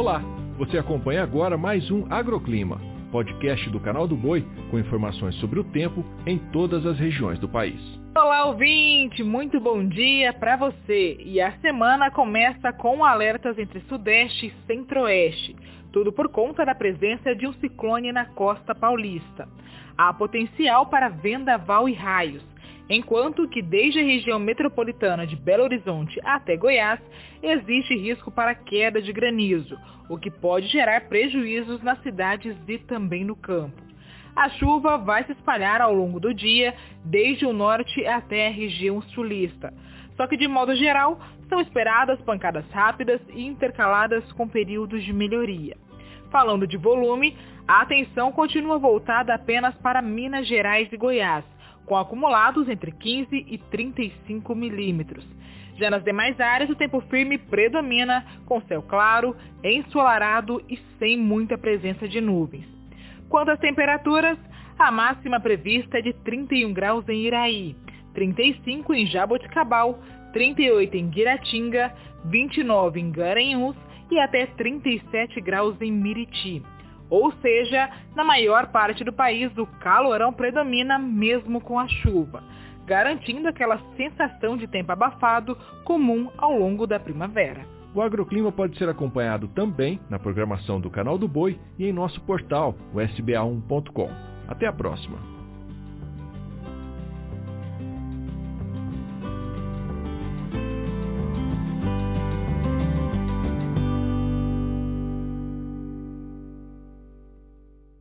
Olá, você acompanha agora mais um Agroclima, podcast do canal do Boi com informações sobre o tempo em todas as regiões do país. Olá, ouvinte! Muito bom dia para você! E a semana começa com alertas entre Sudeste e Centro-Oeste, tudo por conta da presença de um ciclone na costa paulista. Há potencial para vendaval e raios, enquanto que desde a região metropolitana de Belo Horizonte até Goiás existe risco para queda de granizo, o que pode gerar prejuízos nas cidades e também no campo. A chuva vai se espalhar ao longo do dia, desde o norte até a região sulista. Só que, de modo geral, são esperadas pancadas rápidas e intercaladas com períodos de melhoria. Falando de volume, a atenção continua voltada apenas para Minas Gerais e Goiás, com acumulados entre 15 e 35 milímetros. Já nas demais áreas, o tempo firme predomina, com céu claro, ensolarado e sem muita presença de nuvens. Quanto às temperaturas, a máxima prevista é de 31 graus em Iraí, 35 em Jaboticabal, 38 em Guiratinga, 29 em Garanhuns e até 37 graus em Miriti. Ou seja, na maior parte do país o calorão predomina mesmo com a chuva, garantindo aquela sensação de tempo abafado comum ao longo da primavera. O agroclima pode ser acompanhado também na programação do Canal do Boi e em nosso portal, o sba1.com. Até a próxima!